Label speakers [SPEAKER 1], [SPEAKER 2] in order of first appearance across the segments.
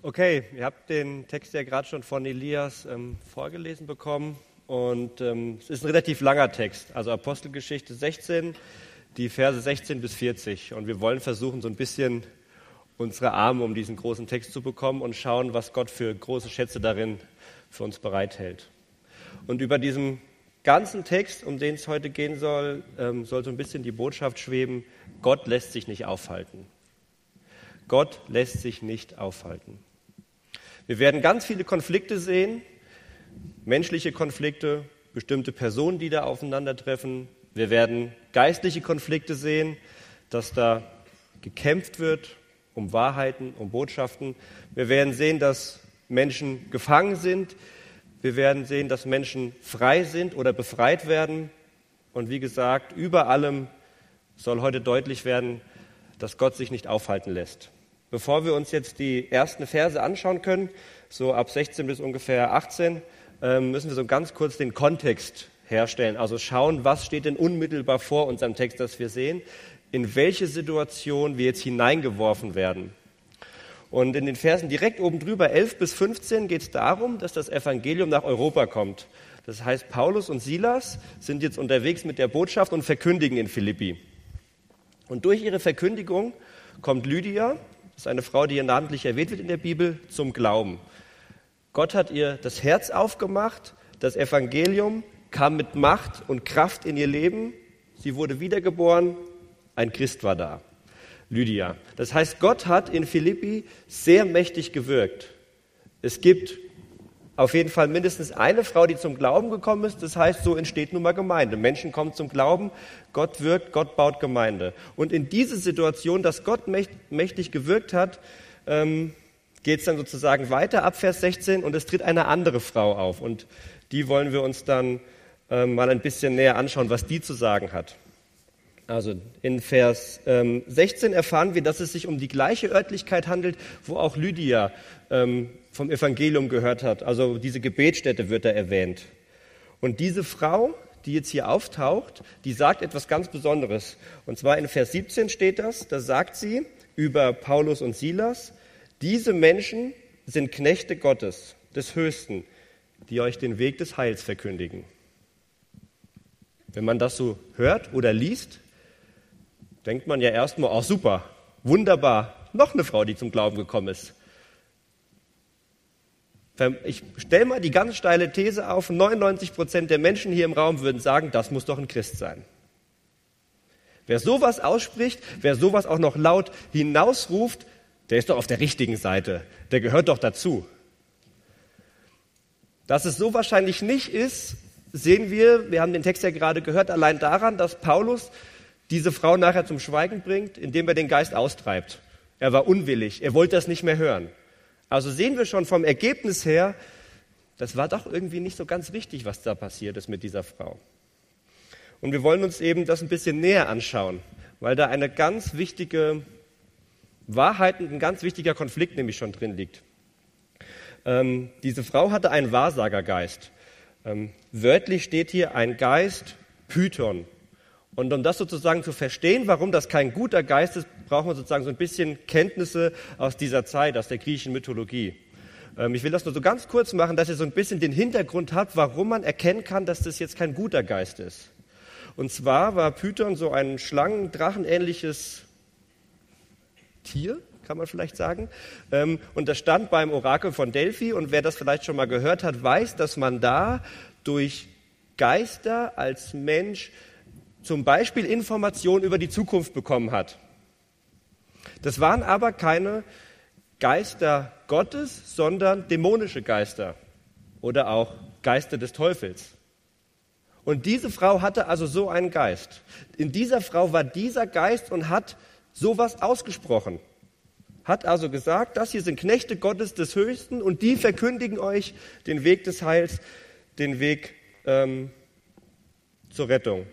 [SPEAKER 1] Okay, ihr habt den Text ja gerade schon von Elias ähm, vorgelesen bekommen und ähm, es ist ein relativ langer Text, also Apostelgeschichte 16, die Verse 16 bis 40 und wir wollen versuchen, so ein bisschen unsere Arme um diesen großen Text zu bekommen und schauen, was Gott für große Schätze darin für uns bereithält. Und über diesem ganzen Text, um den es heute gehen soll, ähm, soll so ein bisschen die Botschaft schweben, Gott lässt sich nicht aufhalten. Gott lässt sich nicht aufhalten. Wir werden ganz viele Konflikte sehen, menschliche Konflikte, bestimmte Personen, die da aufeinandertreffen. Wir werden geistliche Konflikte sehen, dass da gekämpft wird um Wahrheiten, um Botschaften. Wir werden sehen, dass Menschen gefangen sind. Wir werden sehen, dass Menschen frei sind oder befreit werden. Und wie gesagt, über allem soll heute deutlich werden, dass Gott sich nicht aufhalten lässt. Bevor wir uns jetzt die ersten Verse anschauen können, so ab 16 bis ungefähr 18, ähm, müssen wir so ganz kurz den Kontext herstellen. Also schauen, was steht denn unmittelbar vor unserem Text, das wir sehen, in welche Situation wir jetzt hineingeworfen werden. Und in den Versen direkt oben drüber, 11 bis 15, geht es darum, dass das Evangelium nach Europa kommt. Das heißt, Paulus und Silas sind jetzt unterwegs mit der Botschaft und verkündigen in Philippi. Und durch ihre Verkündigung kommt Lydia, das ist eine Frau, die hier namentlich erwähnt wird in der Bibel, zum Glauben. Gott hat ihr das Herz aufgemacht, das Evangelium kam mit Macht und Kraft in ihr Leben, sie wurde wiedergeboren, ein Christ war da, Lydia. Das heißt, Gott hat in Philippi sehr mächtig gewirkt. Es gibt auf jeden Fall mindestens eine Frau, die zum Glauben gekommen ist. Das heißt, so entsteht nun mal Gemeinde. Menschen kommen zum Glauben, Gott wirkt, Gott baut Gemeinde. Und in diese Situation, dass Gott mächtig gewirkt hat, ähm, geht es dann sozusagen weiter ab Vers 16 und es tritt eine andere Frau auf. Und die wollen wir uns dann ähm, mal ein bisschen näher anschauen, was die zu sagen hat. Also in Vers ähm, 16 erfahren wir, dass es sich um die gleiche Örtlichkeit handelt, wo auch Lydia ähm, vom Evangelium gehört hat. Also diese Gebetsstätte wird da erwähnt. Und diese Frau, die jetzt hier auftaucht, die sagt etwas ganz Besonderes. Und zwar in Vers 17 steht das, da sagt sie über Paulus und Silas, diese Menschen sind Knechte Gottes, des Höchsten, die euch den Weg des Heils verkündigen. Wenn man das so hört oder liest, denkt man ja erstmal, oh super, wunderbar, noch eine Frau, die zum Glauben gekommen ist. Ich stelle mal die ganz steile These auf, 99 Prozent der Menschen hier im Raum würden sagen, das muss doch ein Christ sein. Wer sowas ausspricht, wer sowas auch noch laut hinausruft, der ist doch auf der richtigen Seite, der gehört doch dazu. Dass es so wahrscheinlich nicht ist, sehen wir, wir haben den Text ja gerade gehört, allein daran, dass Paulus diese Frau nachher zum Schweigen bringt, indem er den Geist austreibt. Er war unwillig, er wollte das nicht mehr hören. Also sehen wir schon vom Ergebnis her, das war doch irgendwie nicht so ganz wichtig, was da passiert ist mit dieser Frau. Und wir wollen uns eben das ein bisschen näher anschauen, weil da eine ganz wichtige Wahrheit und ein ganz wichtiger Konflikt nämlich schon drin liegt. Ähm, diese Frau hatte einen Wahrsagergeist. Ähm, wörtlich steht hier ein Geist Python. Und um das sozusagen zu verstehen, warum das kein guter Geist ist, brauchen wir sozusagen so ein bisschen Kenntnisse aus dieser Zeit, aus der griechischen Mythologie. Ähm, ich will das nur so ganz kurz machen, dass ihr so ein bisschen den Hintergrund habt, warum man erkennen kann, dass das jetzt kein guter Geist ist. Und zwar war Python so ein schlangendrachenähnliches Tier, kann man vielleicht sagen. Ähm, und das stand beim Orakel von Delphi. Und wer das vielleicht schon mal gehört hat, weiß, dass man da durch Geister als Mensch zum Beispiel Informationen über die Zukunft bekommen hat. Das waren aber keine Geister Gottes, sondern dämonische Geister oder auch Geister des Teufels. Und diese Frau hatte also so einen Geist. In dieser Frau war dieser Geist und hat sowas ausgesprochen. Hat also gesagt, das hier sind Knechte Gottes des Höchsten und die verkündigen euch den Weg des Heils, den Weg ähm, zur Rettung.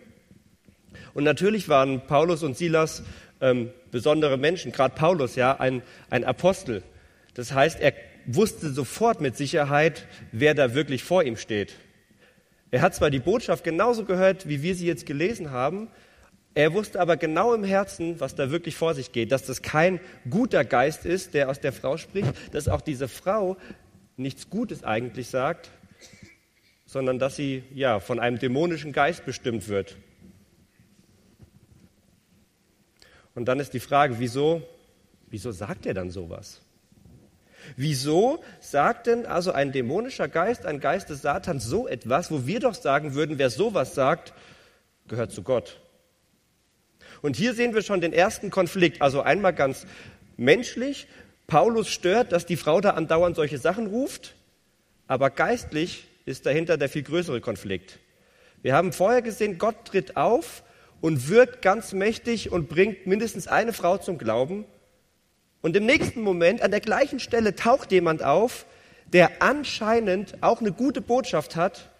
[SPEAKER 1] Und natürlich waren Paulus und Silas ähm, besondere Menschen, gerade Paulus, ja, ein, ein Apostel. Das heißt, er wusste sofort mit Sicherheit, wer da wirklich vor ihm steht. Er hat zwar die Botschaft genauso gehört, wie wir sie jetzt gelesen haben, Er wusste aber genau im Herzen, was da wirklich vor sich geht, dass das kein guter Geist ist, der aus der Frau spricht, dass auch diese Frau nichts Gutes eigentlich sagt, sondern dass sie ja von einem dämonischen Geist bestimmt wird. Und dann ist die Frage, wieso, wieso sagt er dann sowas? Wieso sagt denn also ein dämonischer Geist, ein Geist des Satans so etwas, wo wir doch sagen würden, wer sowas sagt, gehört zu Gott? Und hier sehen wir schon den ersten Konflikt. Also einmal ganz menschlich. Paulus stört, dass die Frau da andauernd solche Sachen ruft, aber geistlich ist dahinter der viel größere Konflikt. Wir haben vorher gesehen, Gott tritt auf und wirkt ganz mächtig und bringt mindestens eine Frau zum Glauben. Und im nächsten Moment, an der gleichen Stelle, taucht jemand auf, der anscheinend auch eine gute Botschaft hat,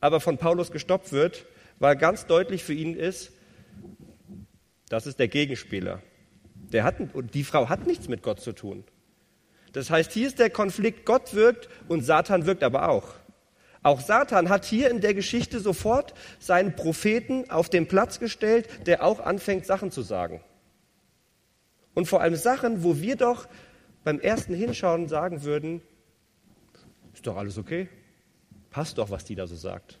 [SPEAKER 1] aber von Paulus gestoppt wird, weil ganz deutlich für ihn ist, das ist der Gegenspieler. Der hat, die Frau hat nichts mit Gott zu tun. Das heißt, hier ist der Konflikt, Gott wirkt und Satan wirkt aber auch. Auch Satan hat hier in der Geschichte sofort seinen Propheten auf den Platz gestellt, der auch anfängt, Sachen zu sagen. Und vor allem Sachen, wo wir doch beim ersten Hinschauen sagen würden, ist doch alles okay, passt doch, was die da so sagt.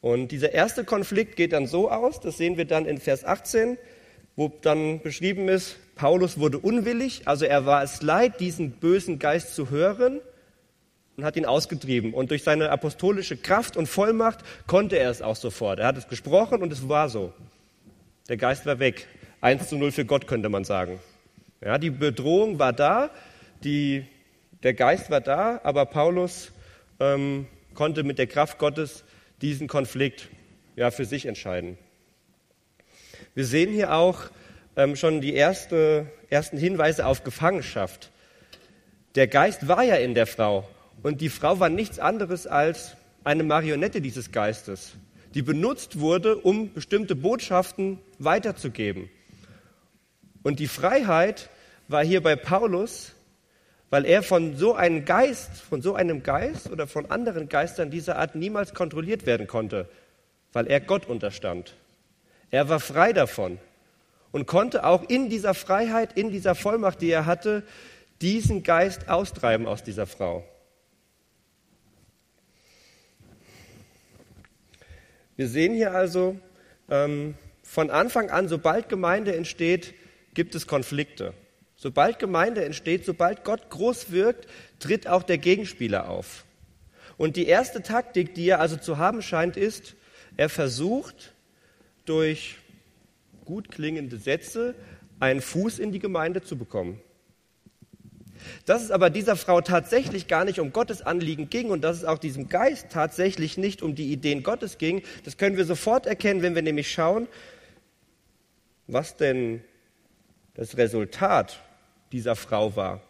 [SPEAKER 1] Und dieser erste Konflikt geht dann so aus, das sehen wir dann in Vers 18, wo dann beschrieben ist, Paulus wurde unwillig, also er war es leid, diesen bösen Geist zu hören und hat ihn ausgetrieben. Und durch seine apostolische Kraft und Vollmacht konnte er es auch sofort. Er hat es gesprochen und es war so. Der Geist war weg. Eins zu null für Gott könnte man sagen. Ja, die Bedrohung war da, die, der Geist war da, aber Paulus ähm, konnte mit der Kraft Gottes diesen Konflikt ja, für sich entscheiden. Wir sehen hier auch ähm, schon die erste, ersten Hinweise auf Gefangenschaft. Der Geist war ja in der Frau und die Frau war nichts anderes als eine Marionette dieses Geistes, die benutzt wurde, um bestimmte Botschaften weiterzugeben. Und die Freiheit war hier bei Paulus weil er von so einem Geist, von so einem Geist oder von anderen Geistern dieser Art niemals kontrolliert werden konnte, weil er Gott unterstand. Er war frei davon und konnte auch in dieser Freiheit, in dieser Vollmacht, die er hatte, diesen Geist austreiben aus dieser Frau. Wir sehen hier also ähm, von Anfang an, sobald Gemeinde entsteht, gibt es Konflikte. Sobald Gemeinde entsteht, sobald Gott groß wirkt, tritt auch der Gegenspieler auf. Und die erste Taktik, die er also zu haben scheint, ist, er versucht durch gut klingende Sätze einen Fuß in die Gemeinde zu bekommen. Dass es aber dieser Frau tatsächlich gar nicht um Gottes Anliegen ging und dass es auch diesem Geist tatsächlich nicht um die Ideen Gottes ging, das können wir sofort erkennen, wenn wir nämlich schauen, was denn das Resultat dieser Frau war.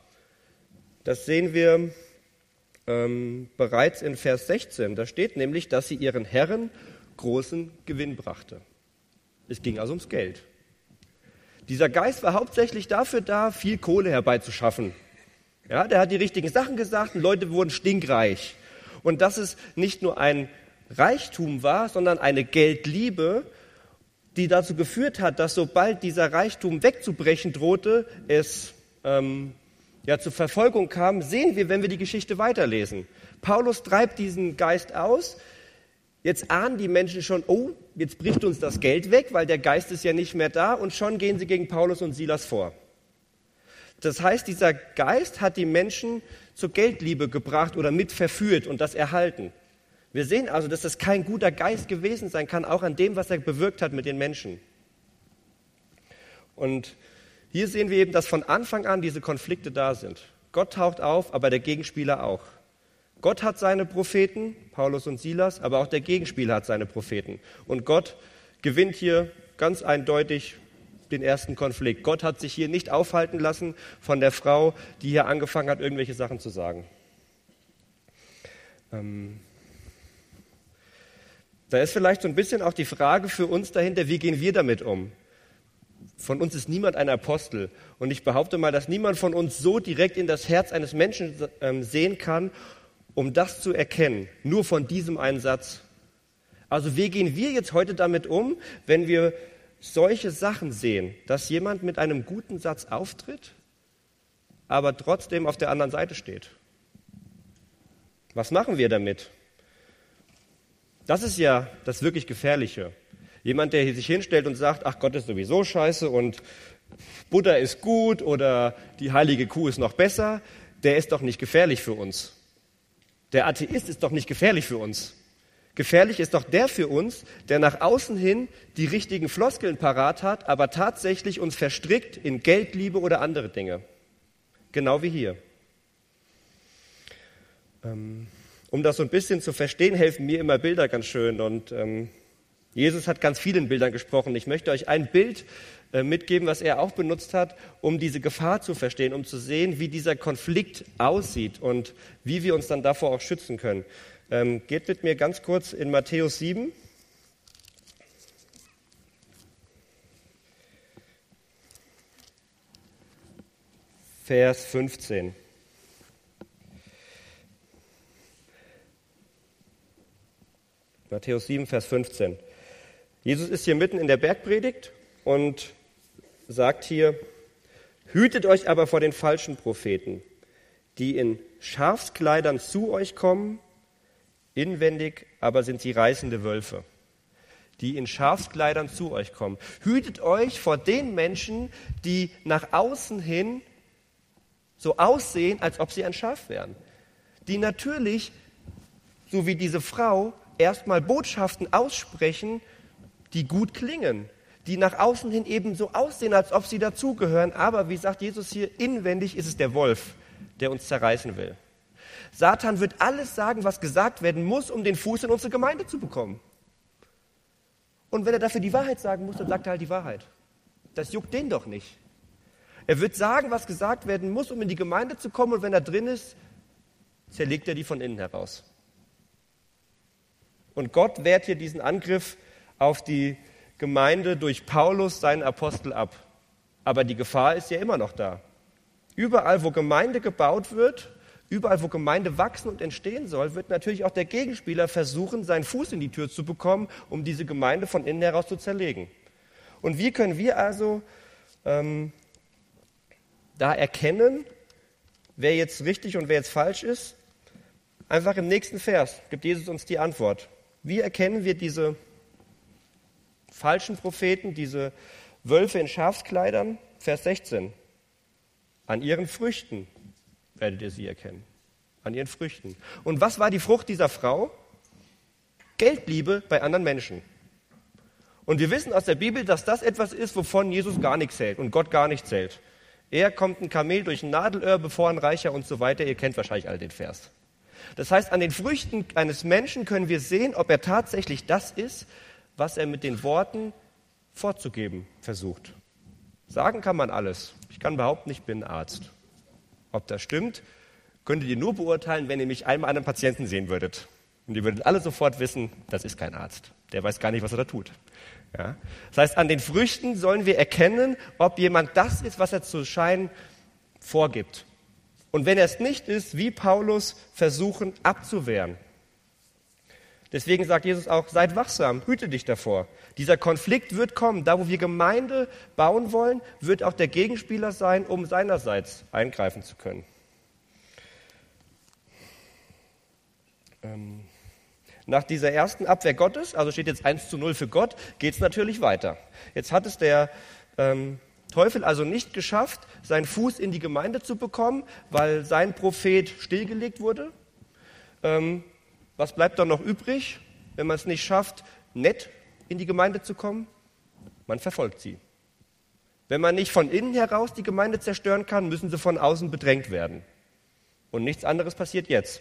[SPEAKER 1] Das sehen wir ähm, bereits in Vers 16. Da steht nämlich, dass sie ihren Herren großen Gewinn brachte. Es ging also ums Geld. Dieser Geist war hauptsächlich dafür da, viel Kohle herbeizuschaffen. Ja, der hat die richtigen Sachen gesagt und Leute wurden stinkreich. Und dass es nicht nur ein Reichtum war, sondern eine Geldliebe, die dazu geführt hat, dass sobald dieser Reichtum wegzubrechen drohte, es ähm, ja, zur Verfolgung kam, sehen wir, wenn wir die Geschichte weiterlesen. Paulus treibt diesen Geist aus. Jetzt ahnen die Menschen schon, oh, jetzt bricht uns das Geld weg, weil der Geist ist ja nicht mehr da und schon gehen sie gegen Paulus und Silas vor. Das heißt, dieser Geist hat die Menschen zur Geldliebe gebracht oder mit verführt und das erhalten. Wir sehen also, dass das kein guter Geist gewesen sein kann, auch an dem, was er bewirkt hat mit den Menschen. Und hier sehen wir eben, dass von Anfang an diese Konflikte da sind. Gott taucht auf, aber der Gegenspieler auch. Gott hat seine Propheten, Paulus und Silas, aber auch der Gegenspieler hat seine Propheten. Und Gott gewinnt hier ganz eindeutig den ersten Konflikt. Gott hat sich hier nicht aufhalten lassen von der Frau, die hier angefangen hat, irgendwelche Sachen zu sagen. Ähm da ist vielleicht so ein bisschen auch die Frage für uns dahinter, wie gehen wir damit um? Von uns ist niemand ein Apostel. Und ich behaupte mal, dass niemand von uns so direkt in das Herz eines Menschen ähm, sehen kann, um das zu erkennen. Nur von diesem einen Satz. Also wie gehen wir jetzt heute damit um, wenn wir solche Sachen sehen, dass jemand mit einem guten Satz auftritt, aber trotzdem auf der anderen Seite steht? Was machen wir damit? Das ist ja das wirklich Gefährliche. Jemand, der sich hinstellt und sagt, ach Gott ist sowieso scheiße und Butter ist gut oder die heilige Kuh ist noch besser, der ist doch nicht gefährlich für uns. Der Atheist ist doch nicht gefährlich für uns. Gefährlich ist doch der für uns, der nach außen hin die richtigen Floskeln parat hat, aber tatsächlich uns verstrickt in Geldliebe oder andere Dinge. Genau wie hier. Ähm, um das so ein bisschen zu verstehen, helfen mir immer Bilder ganz schön. Und ähm, Jesus hat ganz vielen Bildern gesprochen. Ich möchte euch ein Bild äh, mitgeben, was er auch benutzt hat, um diese Gefahr zu verstehen, um zu sehen, wie dieser Konflikt aussieht und wie wir uns dann davor auch schützen können. Ähm, geht mit mir ganz kurz in Matthäus 7. Vers 15. Matthäus 7, Vers 15. Jesus ist hier mitten in der Bergpredigt und sagt hier, hütet euch aber vor den falschen Propheten, die in Schafskleidern zu euch kommen, Inwendig aber sind sie reißende Wölfe, die in Schafskleidern zu euch kommen. Hütet euch vor den Menschen, die nach außen hin so aussehen, als ob sie ein Schaf wären. Die natürlich, so wie diese Frau, erstmal Botschaften aussprechen, die gut klingen, die nach außen hin eben so aussehen, als ob sie dazugehören. Aber wie sagt Jesus hier, inwendig ist es der Wolf, der uns zerreißen will. Satan wird alles sagen, was gesagt werden muss, um den Fuß in unsere Gemeinde zu bekommen. Und wenn er dafür die Wahrheit sagen muss, dann sagt er halt die Wahrheit. Das juckt den doch nicht. Er wird sagen, was gesagt werden muss, um in die Gemeinde zu kommen, und wenn er drin ist, zerlegt er die von innen heraus. Und Gott wehrt hier diesen Angriff auf die Gemeinde durch Paulus, seinen Apostel, ab. Aber die Gefahr ist ja immer noch da. Überall, wo Gemeinde gebaut wird, Überall, wo Gemeinde wachsen und entstehen soll, wird natürlich auch der Gegenspieler versuchen, seinen Fuß in die Tür zu bekommen, um diese Gemeinde von innen heraus zu zerlegen. Und wie können wir also ähm, da erkennen, wer jetzt richtig und wer jetzt falsch ist? Einfach im nächsten Vers gibt Jesus uns die Antwort. Wie erkennen wir diese falschen Propheten, diese Wölfe in Schafskleidern? Vers 16. An ihren Früchten werdet ihr sie erkennen. An ihren Früchten. Und was war die Frucht dieser Frau? Geldliebe bei anderen Menschen. Und wir wissen aus der Bibel, dass das etwas ist, wovon Jesus gar nichts zählt und Gott gar nicht zählt. Er kommt ein Kamel durch ein Nadelöhr, bevor ein Reicher und so weiter. Ihr kennt wahrscheinlich all den Vers. Das heißt, an den Früchten eines Menschen können wir sehen, ob er tatsächlich das ist, was er mit den Worten vorzugeben versucht. Sagen kann man alles. Ich kann behaupten, ich bin Arzt. Ob das stimmt, könntet ihr nur beurteilen, wenn ihr mich einmal an einem Patienten sehen würdet. Und ihr würdet alle sofort wissen, das ist kein Arzt. Der weiß gar nicht, was er da tut. Ja? Das heißt, an den Früchten sollen wir erkennen, ob jemand das ist, was er zu scheinen vorgibt. Und wenn er es nicht ist, wie Paulus versuchen abzuwehren. Deswegen sagt Jesus auch, seid wachsam, hüte dich davor. Dieser Konflikt wird kommen. Da, wo wir Gemeinde bauen wollen, wird auch der Gegenspieler sein, um seinerseits eingreifen zu können. Ähm, nach dieser ersten Abwehr Gottes, also steht jetzt 1 zu 0 für Gott, geht es natürlich weiter. Jetzt hat es der ähm, Teufel also nicht geschafft, seinen Fuß in die Gemeinde zu bekommen, weil sein Prophet stillgelegt wurde. Ähm, was bleibt dann noch übrig, wenn man es nicht schafft, nett in die Gemeinde zu kommen? Man verfolgt sie. Wenn man nicht von innen heraus die Gemeinde zerstören kann, müssen sie von außen bedrängt werden. Und nichts anderes passiert jetzt.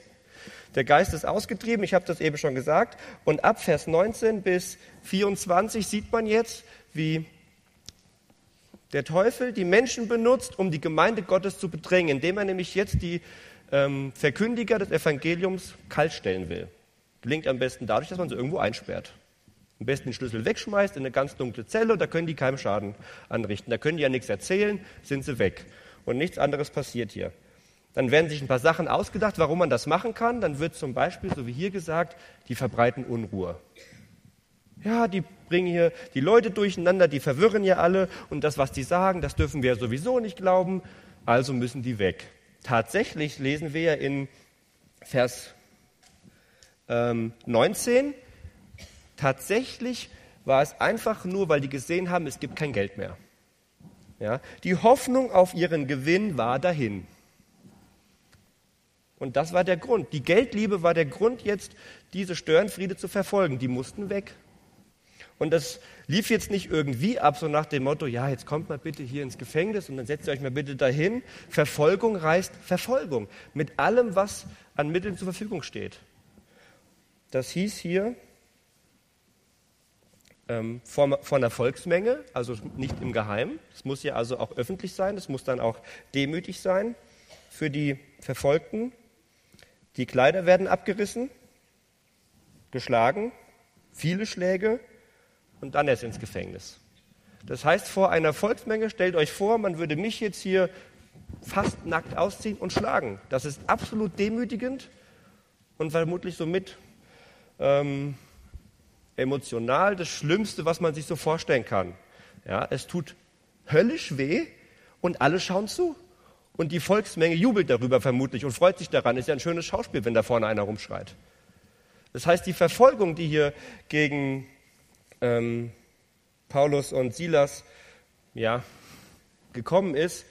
[SPEAKER 1] Der Geist ist ausgetrieben, ich habe das eben schon gesagt. Und ab Vers 19 bis 24 sieht man jetzt, wie der Teufel die Menschen benutzt, um die Gemeinde Gottes zu bedrängen, indem er nämlich jetzt die ähm, Verkündiger des Evangeliums kaltstellen will. Gelingt am besten dadurch, dass man sie irgendwo einsperrt. Am besten den Schlüssel wegschmeißt in eine ganz dunkle Zelle und da können die keinen Schaden anrichten. Da können die ja nichts erzählen, sind sie weg. Und nichts anderes passiert hier. Dann werden sich ein paar Sachen ausgedacht, warum man das machen kann. Dann wird zum Beispiel, so wie hier gesagt, die verbreiten Unruhe. Ja, die bringen hier die Leute durcheinander, die verwirren ja alle und das, was die sagen, das dürfen wir sowieso nicht glauben, also müssen die weg. Tatsächlich lesen wir in Vers ähm, 19, tatsächlich war es einfach nur, weil die gesehen haben, es gibt kein Geld mehr. Ja, die Hoffnung auf ihren Gewinn war dahin. Und das war der Grund. Die Geldliebe war der Grund, jetzt diese Störenfriede zu verfolgen. Die mussten weg. Und das lief jetzt nicht irgendwie ab, so nach dem Motto, ja, jetzt kommt mal bitte hier ins Gefängnis und dann setzt ihr euch mal bitte dahin. Verfolgung reißt Verfolgung mit allem, was an Mitteln zur Verfügung steht. Das hieß hier ähm, vor, vor einer Volksmenge, also nicht im Geheimen. Es muss ja also auch öffentlich sein, es muss dann auch demütig sein für die Verfolgten. Die Kleider werden abgerissen, geschlagen, viele Schläge und dann erst ins Gefängnis. Das heißt, vor einer Volksmenge, stellt euch vor, man würde mich jetzt hier fast nackt ausziehen und schlagen. Das ist absolut demütigend und vermutlich somit ähm, emotional das Schlimmste, was man sich so vorstellen kann. Ja, es tut höllisch weh und alle schauen zu. Und die Volksmenge jubelt darüber vermutlich und freut sich daran. Ist ja ein schönes Schauspiel, wenn da vorne einer rumschreit. Das heißt, die Verfolgung, die hier gegen ähm, Paulus und Silas ja, gekommen ist,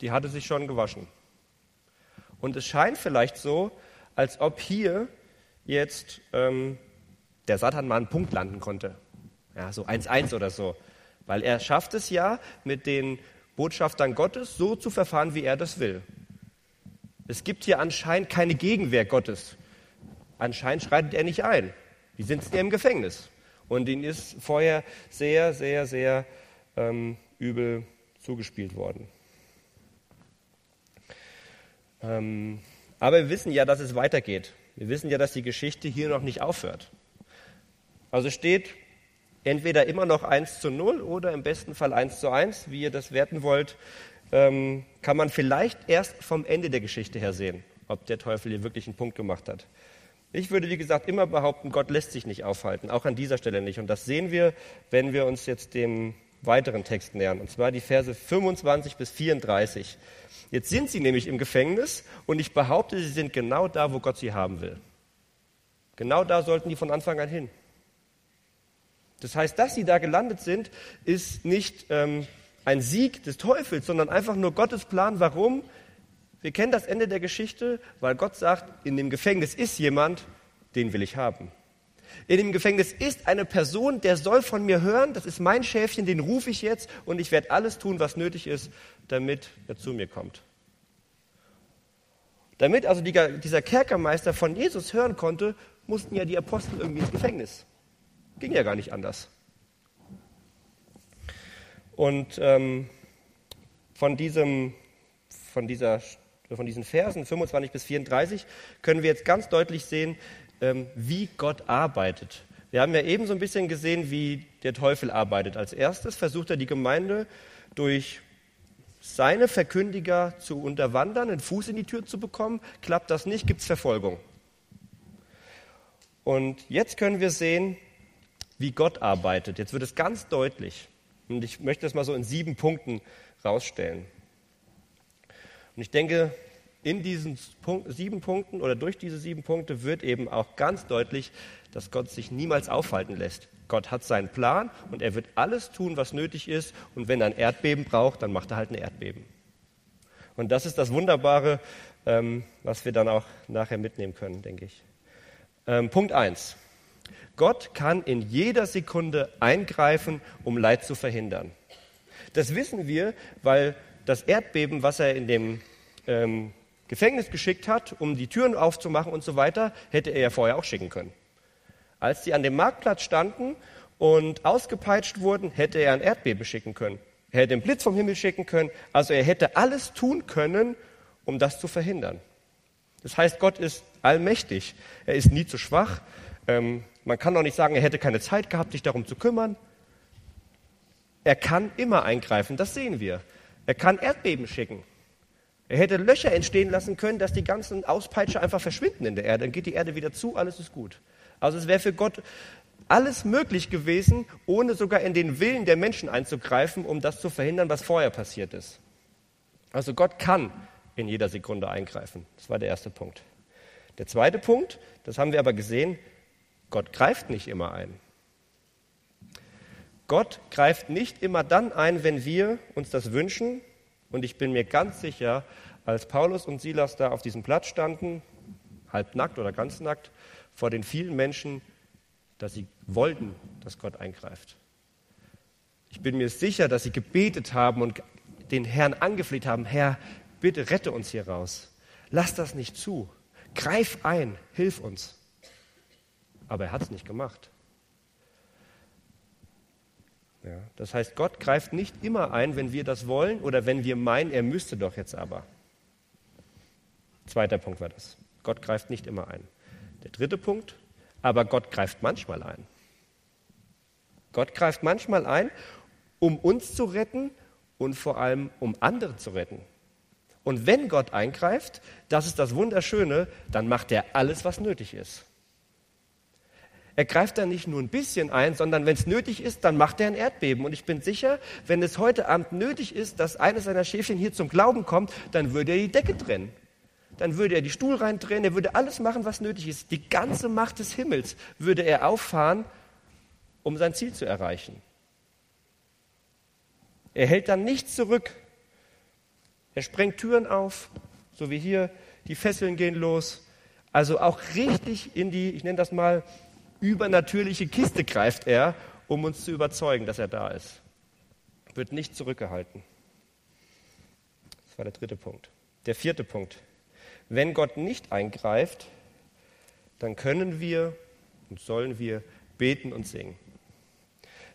[SPEAKER 1] die hatte sich schon gewaschen. Und es scheint vielleicht so, als ob hier jetzt ähm, der Satan mal einen Punkt landen konnte. Ja, so 1-1 oder so. Weil er schafft es ja, mit den Botschaftern Gottes so zu verfahren, wie er das will. Es gibt hier anscheinend keine Gegenwehr Gottes. Anscheinend schreitet er nicht ein. Die sitzen ja im Gefängnis. Und ihnen ist vorher sehr, sehr, sehr ähm, übel zugespielt worden. Ähm, aber wir wissen ja, dass es weitergeht. Wir wissen ja, dass die Geschichte hier noch nicht aufhört. Also steht entweder immer noch 1 zu 0 oder im besten Fall 1 zu 1, wie ihr das werten wollt, ähm, kann man vielleicht erst vom Ende der Geschichte her sehen, ob der Teufel hier wirklich einen Punkt gemacht hat. Ich würde, wie gesagt, immer behaupten, Gott lässt sich nicht aufhalten, auch an dieser Stelle nicht. Und das sehen wir, wenn wir uns jetzt dem weiteren Text nähern, und zwar die Verse 25 bis 34. Jetzt sind sie nämlich im Gefängnis und ich behaupte, sie sind genau da, wo Gott sie haben will. Genau da sollten die von Anfang an hin. Das heißt, dass sie da gelandet sind, ist nicht ähm, ein Sieg des Teufels, sondern einfach nur Gottes Plan. Warum? Wir kennen das Ende der Geschichte, weil Gott sagt, in dem Gefängnis ist jemand, den will ich haben. In dem Gefängnis ist eine Person, der soll von mir hören, das ist mein Schäfchen, den rufe ich jetzt und ich werde alles tun, was nötig ist, damit er zu mir kommt. Damit also dieser Kerkermeister von Jesus hören konnte, mussten ja die Apostel irgendwie ins Gefängnis. Ging ja gar nicht anders. Und ähm, von, diesem, von, dieser, von diesen Versen 25 bis 34 können wir jetzt ganz deutlich sehen, ähm, wie Gott arbeitet. Wir haben ja eben so ein bisschen gesehen, wie der Teufel arbeitet. Als erstes versucht er die Gemeinde durch seine Verkündiger zu unterwandern, einen Fuß in die Tür zu bekommen. Klappt das nicht, gibt es Verfolgung. Und jetzt können wir sehen, wie Gott arbeitet. Jetzt wird es ganz deutlich. Und ich möchte das mal so in sieben Punkten rausstellen. Und ich denke, in diesen Punkt, sieben Punkten oder durch diese sieben Punkte wird eben auch ganz deutlich, dass Gott sich niemals aufhalten lässt. Gott hat seinen Plan und er wird alles tun, was nötig ist. Und wenn er ein Erdbeben braucht, dann macht er halt ein Erdbeben. Und das ist das Wunderbare, ähm, was wir dann auch nachher mitnehmen können, denke ich. Ähm, Punkt eins: Gott kann in jeder Sekunde eingreifen, um Leid zu verhindern. Das wissen wir, weil das Erdbeben, was er in dem ähm, Gefängnis geschickt hat, um die Türen aufzumachen und so weiter, hätte er ja vorher auch schicken können. Als sie an dem Marktplatz standen und ausgepeitscht wurden, hätte er ein Erdbeben schicken können. Er hätte den Blitz vom Himmel schicken können. Also er hätte alles tun können, um das zu verhindern. Das heißt, Gott ist allmächtig. Er ist nie zu schwach. Ähm, man kann auch nicht sagen, er hätte keine Zeit gehabt, sich darum zu kümmern. Er kann immer eingreifen, das sehen wir. Er kann Erdbeben schicken. Er hätte Löcher entstehen lassen können, dass die ganzen Auspeitscher einfach verschwinden in der Erde. Dann geht die Erde wieder zu, alles ist gut. Also es wäre für Gott alles möglich gewesen, ohne sogar in den Willen der Menschen einzugreifen, um das zu verhindern, was vorher passiert ist. Also Gott kann in jeder Sekunde eingreifen. Das war der erste Punkt. Der zweite Punkt, das haben wir aber gesehen, Gott greift nicht immer ein. Gott greift nicht immer dann ein, wenn wir uns das wünschen. Und ich bin mir ganz sicher, als Paulus und Silas da auf diesem Platz standen, halbnackt oder ganz nackt, vor den vielen Menschen, dass sie wollten, dass Gott eingreift. Ich bin mir sicher, dass sie gebetet haben und den Herrn angefleht haben, Herr, bitte rette uns hier raus. Lass das nicht zu. Greif ein, hilf uns. Aber er hat es nicht gemacht. Ja, das heißt, Gott greift nicht immer ein, wenn wir das wollen oder wenn wir meinen, er müsste doch jetzt aber. Zweiter Punkt war das. Gott greift nicht immer ein. Der dritte Punkt, aber Gott greift manchmal ein. Gott greift manchmal ein, um uns zu retten und vor allem um andere zu retten. Und wenn Gott eingreift, das ist das Wunderschöne, dann macht er alles, was nötig ist. Er greift da nicht nur ein bisschen ein, sondern wenn es nötig ist, dann macht er ein Erdbeben. Und ich bin sicher, wenn es heute Abend nötig ist, dass eines seiner Schäfchen hier zum Glauben kommt, dann würde er die Decke trennen. Dann würde er die Stuhl reindrehen, er würde alles machen, was nötig ist. Die ganze Macht des Himmels würde er auffahren, um sein Ziel zu erreichen. Er hält dann nichts zurück. Er sprengt Türen auf, so wie hier, die Fesseln gehen los. Also auch richtig in die, ich nenne das mal, übernatürliche Kiste greift er, um uns zu überzeugen, dass er da ist. Wird nicht zurückgehalten. Das war der dritte Punkt. Der vierte Punkt. Wenn Gott nicht eingreift, dann können wir und sollen wir beten und singen.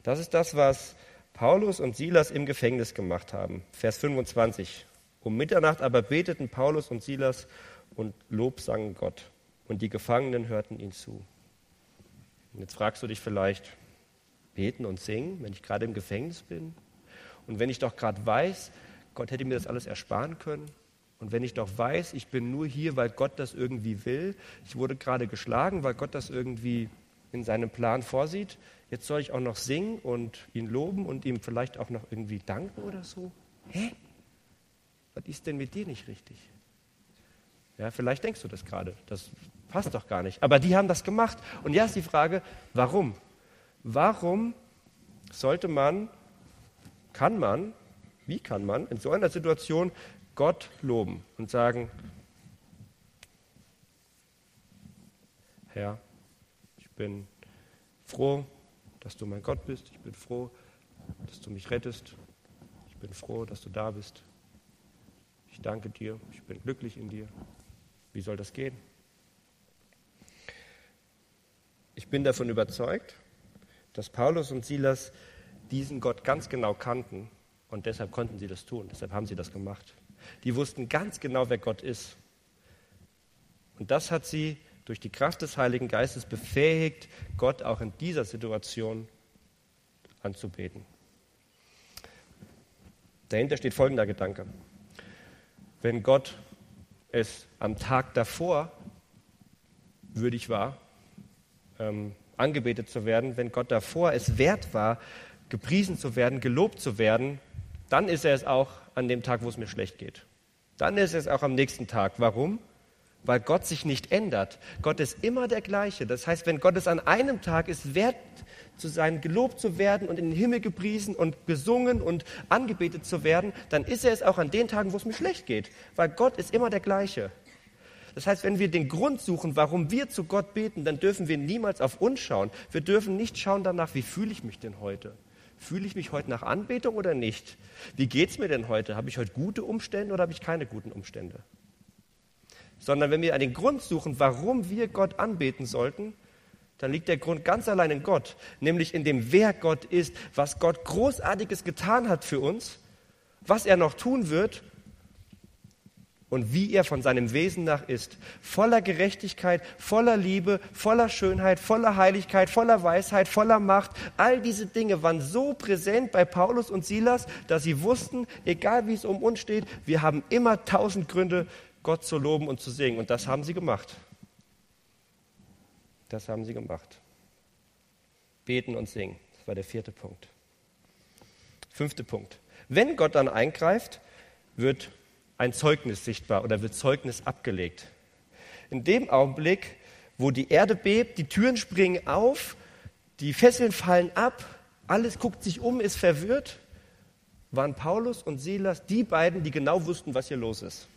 [SPEAKER 1] Das ist das, was Paulus und Silas im Gefängnis gemacht haben. Vers 25. Um Mitternacht aber beteten Paulus und Silas und Lob sangen Gott. Und die Gefangenen hörten ihnen zu. Und jetzt fragst du dich vielleicht, beten und singen, wenn ich gerade im Gefängnis bin? Und wenn ich doch gerade weiß, Gott hätte mir das alles ersparen können? Und wenn ich doch weiß, ich bin nur hier, weil Gott das irgendwie will, ich wurde gerade geschlagen, weil Gott das irgendwie in seinem Plan vorsieht, jetzt soll ich auch noch singen und ihn loben und ihm vielleicht auch noch irgendwie danken oder so? Hä? Was ist denn mit dir nicht richtig? Ja, vielleicht denkst du das gerade. Das passt doch gar nicht. Aber die haben das gemacht. Und ja ist die Frage, warum? Warum sollte man, kann man, wie kann man in so einer Situation Gott loben und sagen, Herr, ich bin froh, dass du mein Gott bist. Ich bin froh, dass du mich rettest. Ich bin froh, dass du da bist. Ich danke dir. Ich bin glücklich in dir. Wie soll das gehen? Ich bin davon überzeugt, dass Paulus und Silas diesen Gott ganz genau kannten und deshalb konnten sie das tun. Deshalb haben sie das gemacht. Die wussten ganz genau, wer Gott ist. Und das hat sie durch die Kraft des Heiligen Geistes befähigt, Gott auch in dieser Situation anzubeten. Dahinter steht folgender Gedanke. Wenn Gott es am Tag davor würdig war, ähm, angebetet zu werden, wenn Gott davor es wert war, gepriesen zu werden, gelobt zu werden, dann ist er es auch an dem Tag, wo es mir schlecht geht. Dann ist es auch am nächsten Tag. Warum? Weil Gott sich nicht ändert. Gott ist immer der gleiche. Das heißt, wenn Gott es an einem Tag ist wert zu sein, gelobt zu werden und in den Himmel gepriesen und gesungen und angebetet zu werden, dann ist er es auch an den Tagen, wo es mir schlecht geht. Weil Gott ist immer der gleiche. Das heißt, wenn wir den Grund suchen, warum wir zu Gott beten, dann dürfen wir niemals auf uns schauen. Wir dürfen nicht schauen danach, wie fühle ich mich denn heute? Fühle ich mich heute nach Anbetung oder nicht? Wie geht es mir denn heute? Habe ich heute gute Umstände oder habe ich keine guten Umstände? Sondern wenn wir einen Grund suchen, warum wir Gott anbeten sollten, dann liegt der Grund ganz allein in Gott, nämlich in dem, wer Gott ist, was Gott Großartiges getan hat für uns, was er noch tun wird und wie er von seinem Wesen nach ist. Voller Gerechtigkeit, voller Liebe, voller Schönheit, voller Heiligkeit, voller Weisheit, voller Macht. All diese Dinge waren so präsent bei Paulus und Silas, dass sie wussten, egal wie es um uns steht, wir haben immer tausend Gründe, Gott zu loben und zu singen. Und das haben sie gemacht. Das haben sie gemacht. beten und singen. Das war der vierte Punkt. Fünfter Punkt. Wenn Gott dann eingreift, wird ein Zeugnis sichtbar oder wird Zeugnis abgelegt. In dem Augenblick, wo die Erde bebt, die Türen springen auf, die Fesseln fallen ab, alles guckt sich um, ist verwirrt, waren Paulus und Silas die beiden, die genau wussten, was hier los ist.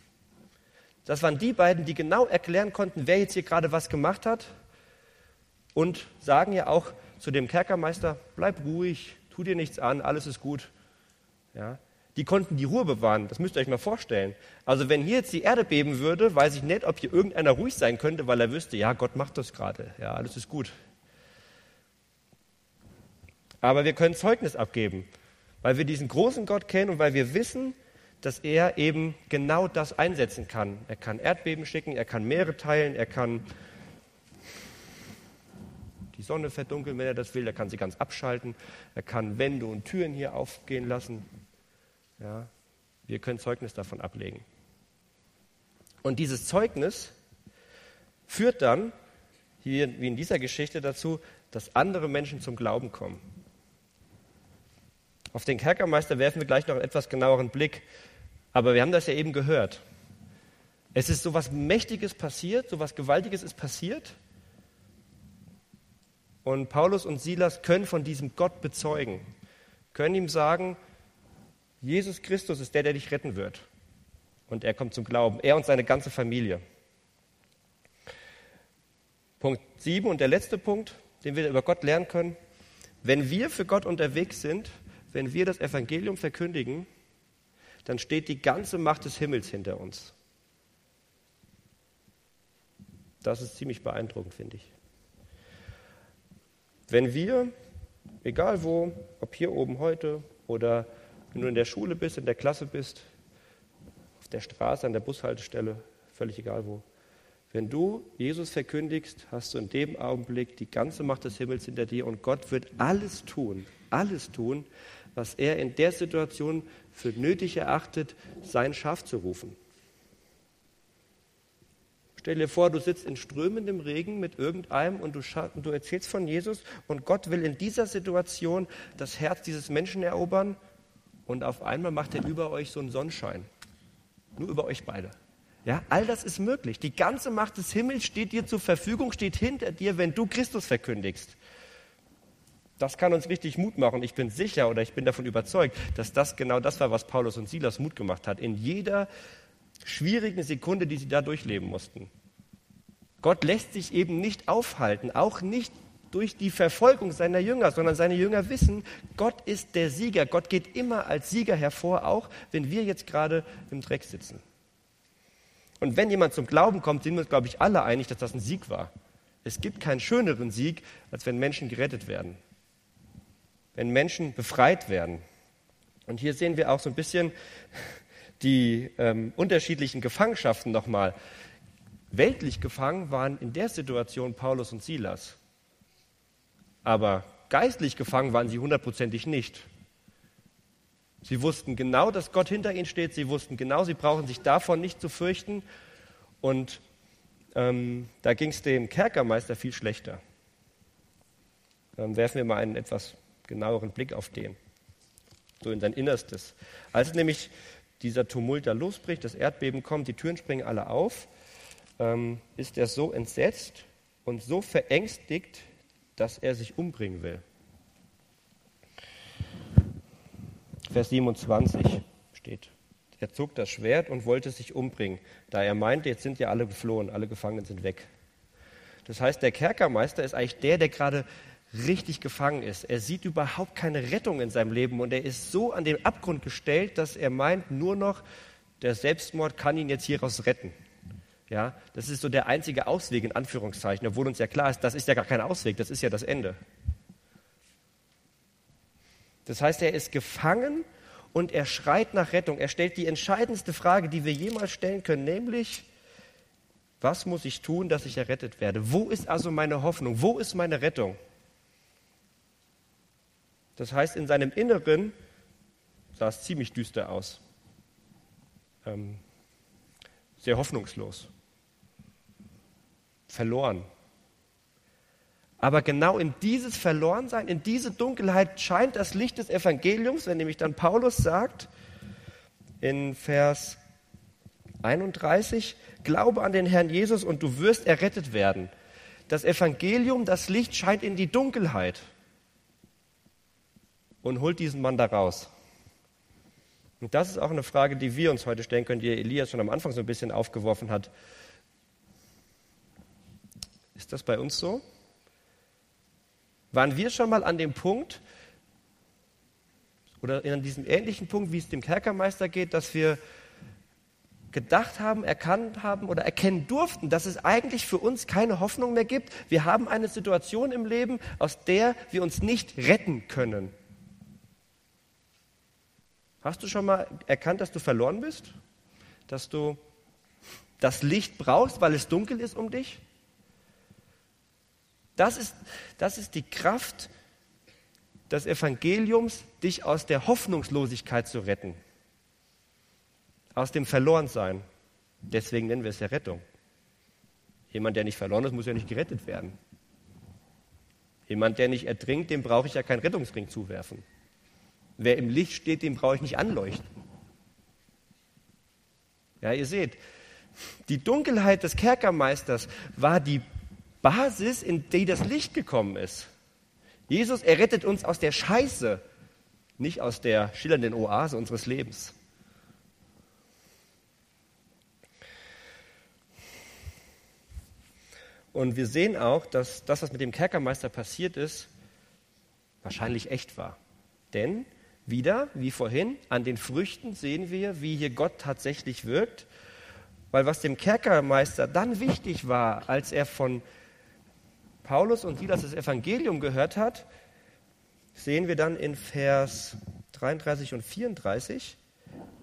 [SPEAKER 1] Das waren die beiden, die genau erklären konnten, wer jetzt hier gerade was gemacht hat und sagen ja auch zu dem Kerkermeister, bleib ruhig, tu dir nichts an, alles ist gut. Ja, die konnten die Ruhe bewahren, das müsst ihr euch mal vorstellen. Also wenn hier jetzt die Erde beben würde, weiß ich nicht, ob hier irgendeiner ruhig sein könnte, weil er wüsste, ja, Gott macht das gerade, ja, alles ist gut. Aber wir können Zeugnis abgeben, weil wir diesen großen Gott kennen und weil wir wissen, dass er eben genau das einsetzen kann. Er kann Erdbeben schicken, er kann Meere teilen, er kann die Sonne verdunkeln, wenn er das will, er kann sie ganz abschalten, er kann Wände und Türen hier aufgehen lassen. Ja, wir können Zeugnis davon ablegen. Und dieses Zeugnis führt dann, hier wie in dieser Geschichte, dazu, dass andere Menschen zum Glauben kommen. Auf den Kerkermeister werfen wir gleich noch einen etwas genaueren Blick. Aber wir haben das ja eben gehört. Es ist so etwas Mächtiges passiert, so etwas Gewaltiges ist passiert. Und Paulus und Silas können von diesem Gott bezeugen, können ihm sagen, Jesus Christus ist der, der dich retten wird. Und er kommt zum Glauben, er und seine ganze Familie. Punkt 7 und der letzte Punkt, den wir über Gott lernen können. Wenn wir für Gott unterwegs sind, wenn wir das Evangelium verkündigen, dann steht die ganze Macht des Himmels hinter uns. Das ist ziemlich beeindruckend, finde ich. Wenn wir, egal wo, ob hier oben heute oder wenn du in der Schule bist, in der Klasse bist, auf der Straße, an der Bushaltestelle, völlig egal wo, wenn du Jesus verkündigst, hast du in dem Augenblick die ganze Macht des Himmels hinter dir und Gott wird alles tun, alles tun, was er in der Situation für nötig erachtet, sein Schaf zu rufen. Stell dir vor, du sitzt in strömendem Regen mit irgendeinem und du, und du erzählst von Jesus und Gott will in dieser Situation das Herz dieses Menschen erobern und auf einmal macht er über euch so einen Sonnenschein. Nur über euch beide. Ja, all das ist möglich. Die ganze Macht des Himmels steht dir zur Verfügung, steht hinter dir, wenn du Christus verkündigst. Das kann uns richtig Mut machen. Ich bin sicher oder ich bin davon überzeugt, dass das genau das war, was Paulus und Silas Mut gemacht hat. In jeder schwierigen Sekunde, die sie da durchleben mussten. Gott lässt sich eben nicht aufhalten, auch nicht durch die Verfolgung seiner Jünger, sondern seine Jünger wissen, Gott ist der Sieger. Gott geht immer als Sieger hervor, auch wenn wir jetzt gerade im Dreck sitzen. Und wenn jemand zum Glauben kommt, sind wir uns, glaube ich, alle einig, dass das ein Sieg war. Es gibt keinen schöneren Sieg, als wenn Menschen gerettet werden wenn Menschen befreit werden. Und hier sehen wir auch so ein bisschen die ähm, unterschiedlichen Gefangenschaften nochmal. Weltlich gefangen waren in der Situation Paulus und Silas. Aber geistlich gefangen waren sie hundertprozentig nicht. Sie wussten genau, dass Gott hinter ihnen steht. Sie wussten genau, sie brauchen sich davon nicht zu fürchten. Und ähm, da ging es dem Kerkermeister viel schlechter. Dann werfen wir mal einen etwas genaueren Blick auf den, so in sein Innerstes. Als nämlich dieser Tumult da losbricht, das Erdbeben kommt, die Türen springen alle auf, ähm, ist er so entsetzt und so verängstigt, dass er sich umbringen will. Vers 27 steht. Er zog das Schwert und wollte sich umbringen, da er meinte, jetzt sind ja alle geflohen, alle Gefangenen sind weg. Das heißt, der Kerkermeister ist eigentlich der, der gerade richtig gefangen ist. Er sieht überhaupt keine Rettung in seinem Leben und er ist so an den Abgrund gestellt, dass er meint, nur noch der Selbstmord kann ihn jetzt hieraus retten. Ja, das ist so der einzige Ausweg in Anführungszeichen, obwohl uns ja klar ist, das ist ja gar kein Ausweg, das ist ja das Ende. Das heißt, er ist gefangen und er schreit nach Rettung. Er stellt die entscheidendste Frage, die wir jemals stellen können, nämlich, was muss ich tun, dass ich errettet werde? Wo ist also meine Hoffnung? Wo ist meine Rettung? Das heißt, in seinem Inneren sah es ziemlich düster aus. Ähm, sehr hoffnungslos. Verloren. Aber genau in dieses Verlorensein, in diese Dunkelheit scheint das Licht des Evangeliums, wenn nämlich dann Paulus sagt in Vers 31, glaube an den Herrn Jesus und du wirst errettet werden. Das Evangelium, das Licht scheint in die Dunkelheit und holt diesen Mann da raus. Und das ist auch eine Frage, die wir uns heute stellen können, die Elias schon am Anfang so ein bisschen aufgeworfen hat. Ist das bei uns so? Waren wir schon mal an dem Punkt, oder an diesem ähnlichen Punkt, wie es dem Kerkermeister geht, dass wir gedacht haben, erkannt haben oder erkennen durften, dass es eigentlich für uns keine Hoffnung mehr gibt. Wir haben eine Situation im Leben, aus der wir uns nicht retten können. Hast du schon mal erkannt, dass du verloren bist? Dass du das Licht brauchst, weil es dunkel ist um dich? Das ist, das ist die Kraft des Evangeliums, dich aus der Hoffnungslosigkeit zu retten, aus dem Verlorensein. Deswegen nennen wir es ja Rettung. Jemand, der nicht verloren ist, muss ja nicht gerettet werden. Jemand, der nicht ertrinkt, dem brauche ich ja keinen Rettungsring zuwerfen. Wer im Licht steht, den brauche ich nicht anleuchten. Ja, ihr seht, die Dunkelheit des Kerkermeisters war die Basis, in die das Licht gekommen ist. Jesus errettet uns aus der Scheiße, nicht aus der schillernden Oase unseres Lebens. Und wir sehen auch, dass das, was mit dem Kerkermeister passiert ist, wahrscheinlich echt war. Denn wieder, wie vorhin, an den Früchten sehen wir, wie hier Gott tatsächlich wirkt. Weil was dem Kerkermeister dann wichtig war, als er von Paulus und Silas das Evangelium gehört hat, sehen wir dann in Vers 33 und 34.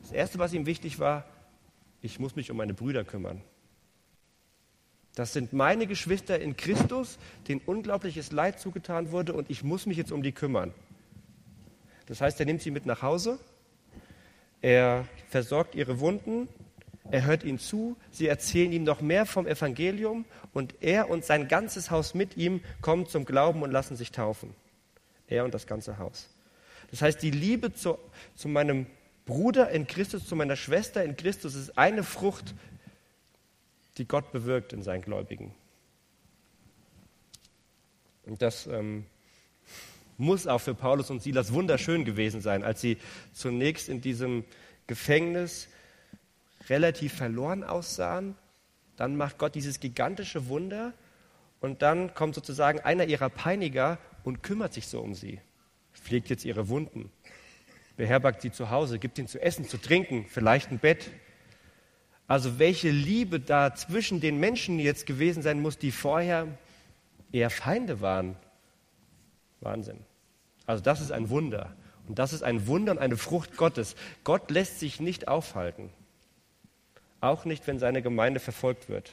[SPEAKER 1] Das Erste, was ihm wichtig war, ich muss mich um meine Brüder kümmern. Das sind meine Geschwister in Christus, denen unglaubliches Leid zugetan wurde und ich muss mich jetzt um die kümmern. Das heißt, er nimmt sie mit nach Hause, er versorgt ihre Wunden, er hört ihnen zu, sie erzählen ihm noch mehr vom Evangelium und er und sein ganzes Haus mit ihm kommen zum Glauben und lassen sich taufen. Er und das ganze Haus. Das heißt, die Liebe zu, zu meinem Bruder in Christus, zu meiner Schwester in Christus ist eine Frucht, die Gott bewirkt in seinen Gläubigen. Und das ähm, muss auch für Paulus und Silas wunderschön gewesen sein, als sie zunächst in diesem Gefängnis relativ verloren aussahen. Dann macht Gott dieses gigantische Wunder und dann kommt sozusagen einer ihrer Peiniger und kümmert sich so um sie, pflegt jetzt ihre Wunden, beherbergt sie zu Hause, gibt ihnen zu essen, zu trinken, vielleicht ein Bett. Also welche Liebe da zwischen den Menschen jetzt gewesen sein muss, die vorher eher Feinde waren. Wahnsinn. Also das ist ein Wunder. Und das ist ein Wunder und eine Frucht Gottes. Gott lässt sich nicht aufhalten. Auch nicht, wenn seine Gemeinde verfolgt wird.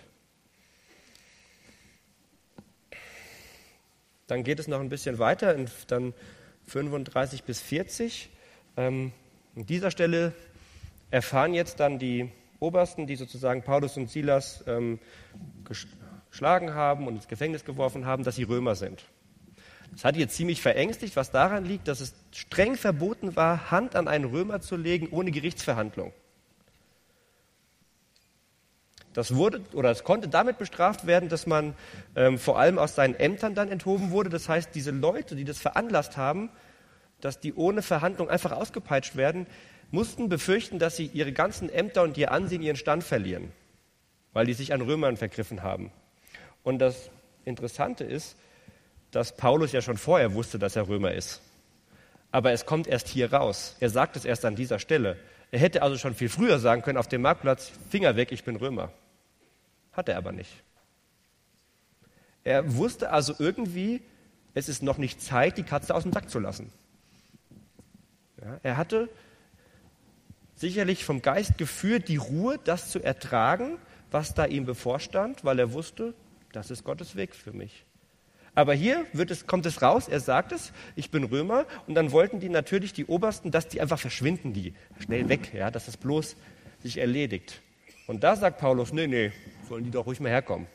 [SPEAKER 1] Dann geht es noch ein bisschen weiter, dann 35 bis 40. Ähm, an dieser Stelle erfahren jetzt dann die Obersten, die sozusagen Paulus und Silas ähm, geschlagen haben und ins Gefängnis geworfen haben, dass sie Römer sind. Das hat ihr ziemlich verängstigt, was daran liegt, dass es streng verboten war, Hand an einen Römer zu legen ohne Gerichtsverhandlung. Das wurde oder es konnte damit bestraft werden, dass man ähm, vor allem aus seinen Ämtern dann enthoben wurde. Das heißt, diese Leute, die das veranlasst haben, dass die ohne Verhandlung einfach ausgepeitscht werden, mussten befürchten, dass sie ihre ganzen Ämter und ihr Ansehen, ihren Stand verlieren, weil die sich an Römern vergriffen haben. Und das Interessante ist, dass Paulus ja schon vorher wusste, dass er Römer ist. Aber es kommt erst hier raus. Er sagt es erst an dieser Stelle. Er hätte also schon viel früher sagen können auf dem Marktplatz, Finger weg, ich bin Römer. Hat er aber nicht. Er wusste also irgendwie, es ist noch nicht Zeit, die Katze aus dem Sack zu lassen. Ja, er hatte sicherlich vom Geist geführt, die Ruhe, das zu ertragen, was da ihm bevorstand, weil er wusste, das ist Gottes Weg für mich. Aber hier es, kommt es raus, er sagt es, ich bin Römer. Und dann wollten die natürlich, die Obersten, dass die einfach verschwinden, die schnell weg, ja, dass das bloß sich erledigt. Und da sagt Paulus, nee, nee, sollen die doch ruhig mal herkommen.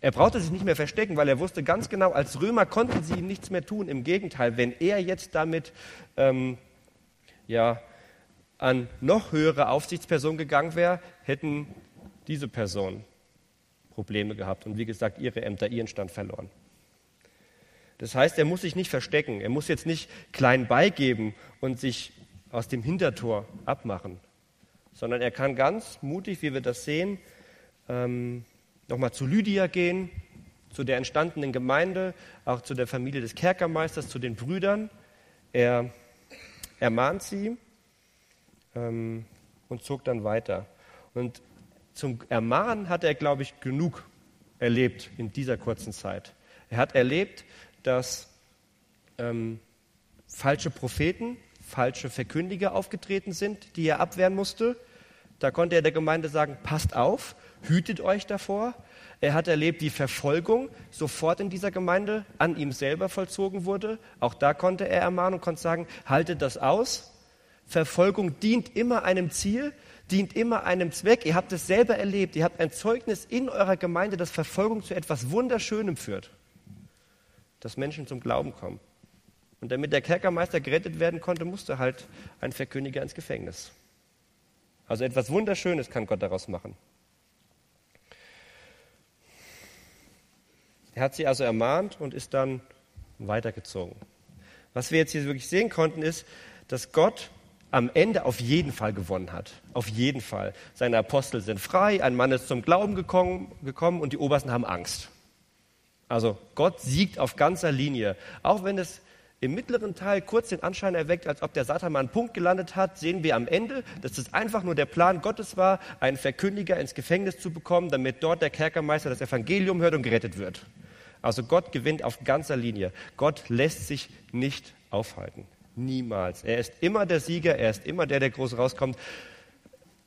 [SPEAKER 1] Er brauchte sich nicht mehr verstecken, weil er wusste ganz genau, als Römer konnten sie ihm nichts mehr tun. Im Gegenteil, wenn er jetzt damit ähm, ja, an noch höhere Aufsichtspersonen gegangen wäre, hätten diese Personen Probleme gehabt und wie gesagt ihre Ämter, ihren Stand verloren. Das heißt, er muss sich nicht verstecken, er muss jetzt nicht klein beigeben und sich aus dem Hintertor abmachen, sondern er kann ganz mutig, wie wir das sehen, ähm, nochmal zu Lydia gehen, zu der entstandenen Gemeinde, auch zu der Familie des Kerkermeisters, zu den Brüdern. Er ermahnt sie ähm, und zog dann weiter. Und zum Ermahnen hat er, glaube ich, genug erlebt in dieser kurzen Zeit. Er hat erlebt, dass ähm, falsche Propheten, falsche Verkündiger aufgetreten sind, die er abwehren musste. Da konnte er der Gemeinde sagen, passt auf, hütet euch davor. Er hat erlebt, wie Verfolgung sofort in dieser Gemeinde an ihm selber vollzogen wurde. Auch da konnte er ermahnen und konnte sagen, haltet das aus. Verfolgung dient immer einem Ziel, dient immer einem Zweck. Ihr habt es selber erlebt. Ihr habt ein Zeugnis in eurer Gemeinde, dass Verfolgung zu etwas Wunderschönem führt. Dass Menschen zum Glauben kommen. Und damit der Kerkermeister gerettet werden konnte, musste halt ein Verkündiger ins Gefängnis. Also etwas Wunderschönes kann Gott daraus machen. Er hat sie also ermahnt und ist dann weitergezogen. Was wir jetzt hier wirklich sehen konnten, ist, dass Gott am Ende auf jeden Fall gewonnen hat. Auf jeden Fall. Seine Apostel sind frei, ein Mann ist zum Glauben gekommen, gekommen und die Obersten haben Angst. Also Gott siegt auf ganzer Linie. Auch wenn es im mittleren Teil kurz den Anschein erweckt, als ob der Satan mal einen Punkt gelandet hat, sehen wir am Ende, dass es einfach nur der Plan Gottes war, einen Verkündiger ins Gefängnis zu bekommen, damit dort der Kerkermeister das Evangelium hört und gerettet wird. Also Gott gewinnt auf ganzer Linie. Gott lässt sich nicht aufhalten. Niemals. Er ist immer der Sieger, er ist immer der, der groß rauskommt.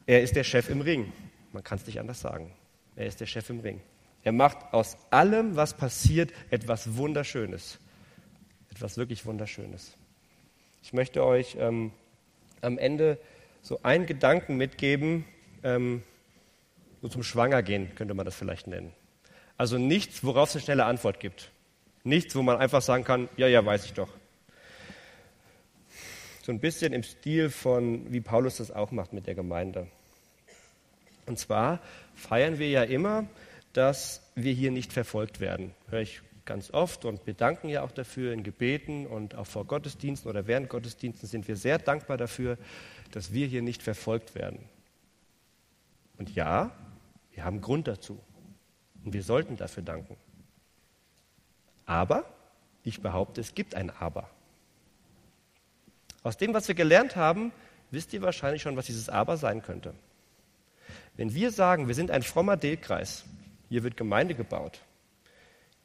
[SPEAKER 1] Er ist der Chef im Ring. Man kann es nicht anders sagen. Er ist der Chef im Ring. Er macht aus allem, was passiert, etwas Wunderschönes. Etwas wirklich Wunderschönes. Ich möchte euch ähm, am Ende so einen Gedanken mitgeben, ähm, so zum Schwangergehen könnte man das vielleicht nennen. Also nichts, worauf es eine schnelle Antwort gibt. Nichts, wo man einfach sagen kann, ja, ja, weiß ich doch so ein bisschen im Stil von, wie Paulus das auch macht mit der Gemeinde. Und zwar feiern wir ja immer, dass wir hier nicht verfolgt werden. Höre ich ganz oft und wir danken ja auch dafür in Gebeten und auch vor Gottesdiensten oder während Gottesdiensten sind wir sehr dankbar dafür, dass wir hier nicht verfolgt werden. Und ja, wir haben Grund dazu und wir sollten dafür danken. Aber ich behaupte, es gibt ein Aber. Aus dem, was wir gelernt haben, wisst ihr wahrscheinlich schon, was dieses Aber sein könnte. Wenn wir sagen, wir sind ein frommer Delkreis, hier wird Gemeinde gebaut,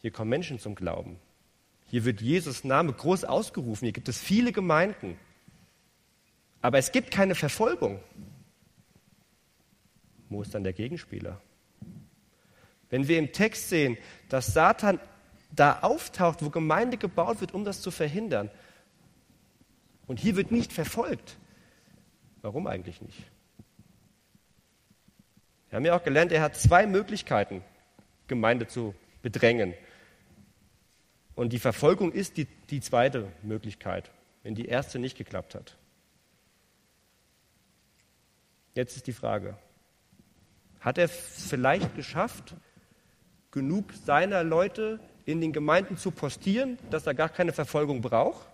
[SPEAKER 1] hier kommen Menschen zum Glauben, hier wird Jesus Name groß ausgerufen, hier gibt es viele Gemeinden, aber es gibt keine Verfolgung. Wo ist dann der Gegenspieler? Wenn wir im Text sehen, dass Satan da auftaucht, wo Gemeinde gebaut wird, um das zu verhindern, und hier wird nicht verfolgt. Warum eigentlich nicht? Wir haben ja auch gelernt, er hat zwei Möglichkeiten, Gemeinde zu bedrängen. Und die Verfolgung ist die, die zweite Möglichkeit, wenn die erste nicht geklappt hat. Jetzt ist die Frage, hat er vielleicht geschafft, genug seiner Leute in den Gemeinden zu postieren, dass er gar keine Verfolgung braucht?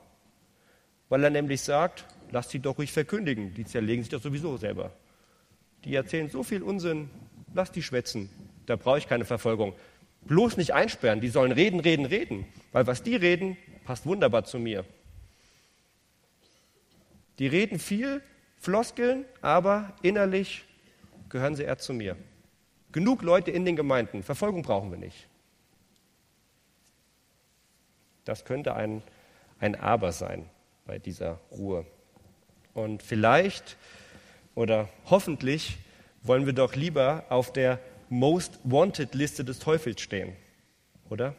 [SPEAKER 1] weil er nämlich sagt, lasst sie doch ruhig verkündigen, die zerlegen sich doch sowieso selber. Die erzählen so viel Unsinn, lasst die schwätzen, da brauche ich keine Verfolgung. Bloß nicht einsperren, die sollen reden, reden, reden, weil was die reden, passt wunderbar zu mir. Die reden viel, Floskeln, aber innerlich gehören sie eher zu mir. Genug Leute in den Gemeinden, Verfolgung brauchen wir nicht. Das könnte ein, ein Aber sein bei dieser Ruhe. Und vielleicht oder hoffentlich wollen wir doch lieber auf der Most Wanted Liste des Teufels stehen, oder?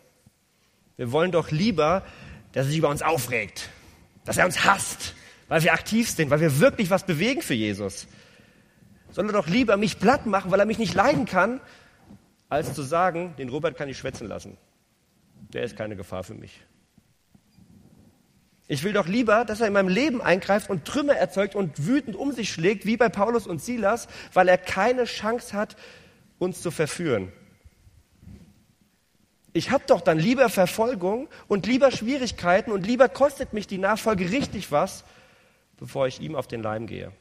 [SPEAKER 1] Wir wollen doch lieber, dass er sich über uns aufregt, dass er uns hasst, weil wir aktiv sind, weil wir wirklich was bewegen für Jesus. Soll er doch lieber mich platt machen, weil er mich nicht leiden kann, als zu sagen, den Robert kann ich schwätzen lassen. Der ist keine Gefahr für mich. Ich will doch lieber, dass er in meinem Leben eingreift und Trümmer erzeugt und wütend um sich schlägt, wie bei Paulus und Silas, weil er keine Chance hat, uns zu verführen. Ich habe doch dann lieber Verfolgung und lieber Schwierigkeiten und lieber kostet mich die Nachfolge richtig was, bevor ich ihm auf den Leim gehe.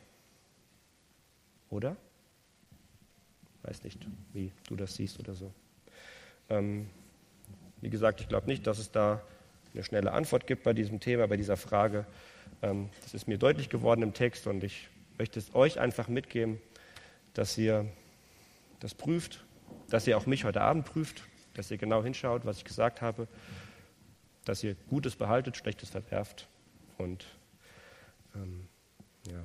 [SPEAKER 1] Oder? Weiß nicht, wie du das siehst oder so. Ähm, wie gesagt, ich glaube nicht, dass es da eine schnelle Antwort gibt bei diesem Thema, bei dieser Frage. Ähm, das ist mir deutlich geworden im Text und ich möchte es euch einfach mitgeben, dass ihr das prüft, dass ihr auch mich heute Abend prüft, dass ihr genau hinschaut, was ich gesagt habe, dass ihr Gutes behaltet, Schlechtes verwerft und ähm, ja,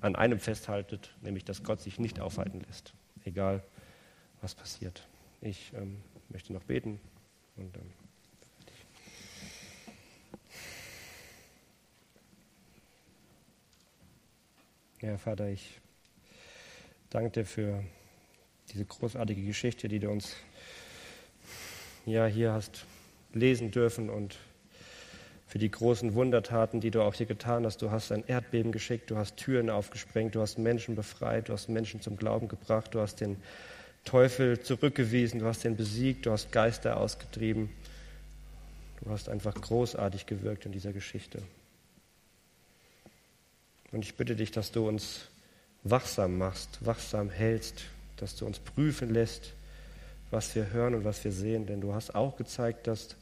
[SPEAKER 1] an einem festhaltet, nämlich dass Gott sich nicht aufhalten lässt, egal was passiert. Ich ähm, möchte noch beten und ähm, Ja, Vater, ich danke dir für diese großartige Geschichte, die du uns ja, hier hast lesen dürfen und für die großen Wundertaten, die du auch hier getan hast. Du hast ein Erdbeben geschickt, du hast Türen aufgesprengt, du hast Menschen befreit, du hast Menschen zum Glauben gebracht, du hast den Teufel zurückgewiesen, du hast ihn besiegt, du hast Geister ausgetrieben. Du hast einfach großartig gewirkt in dieser Geschichte. Und ich bitte dich, dass du uns wachsam machst, wachsam hältst, dass du uns prüfen lässt, was wir hören und was wir sehen. Denn du hast auch gezeigt, dass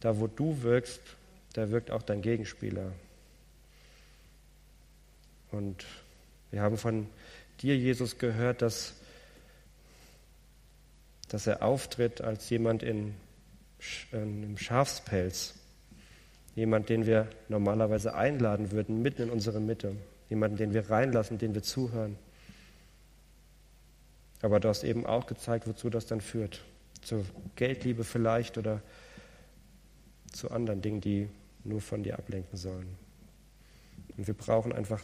[SPEAKER 1] da, wo du wirkst, da wirkt auch dein Gegenspieler. Und wir haben von dir, Jesus, gehört, dass, dass er auftritt als jemand in, in einem Schafspelz. Jemand, den wir normalerweise einladen würden, mitten in unsere Mitte. Jemanden, den wir reinlassen, den wir zuhören. Aber du hast eben auch gezeigt, wozu das dann führt. Zur Geldliebe vielleicht oder zu anderen Dingen, die nur von dir ablenken sollen. Und wir brauchen einfach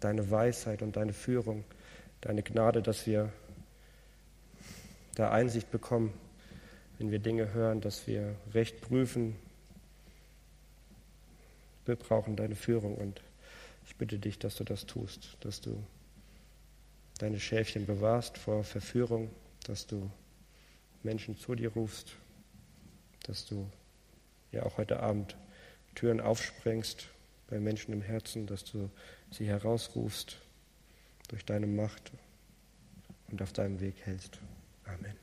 [SPEAKER 1] deine Weisheit und deine Führung, deine Gnade, dass wir da Einsicht bekommen, wenn wir Dinge hören, dass wir recht prüfen, wir brauchen deine Führung und ich bitte dich, dass du das tust, dass du deine Schäfchen bewahrst vor Verführung, dass du Menschen zu dir rufst, dass du ja auch heute Abend Türen aufsprengst bei Menschen im Herzen, dass du sie herausrufst durch deine Macht und auf deinem Weg hältst. Amen.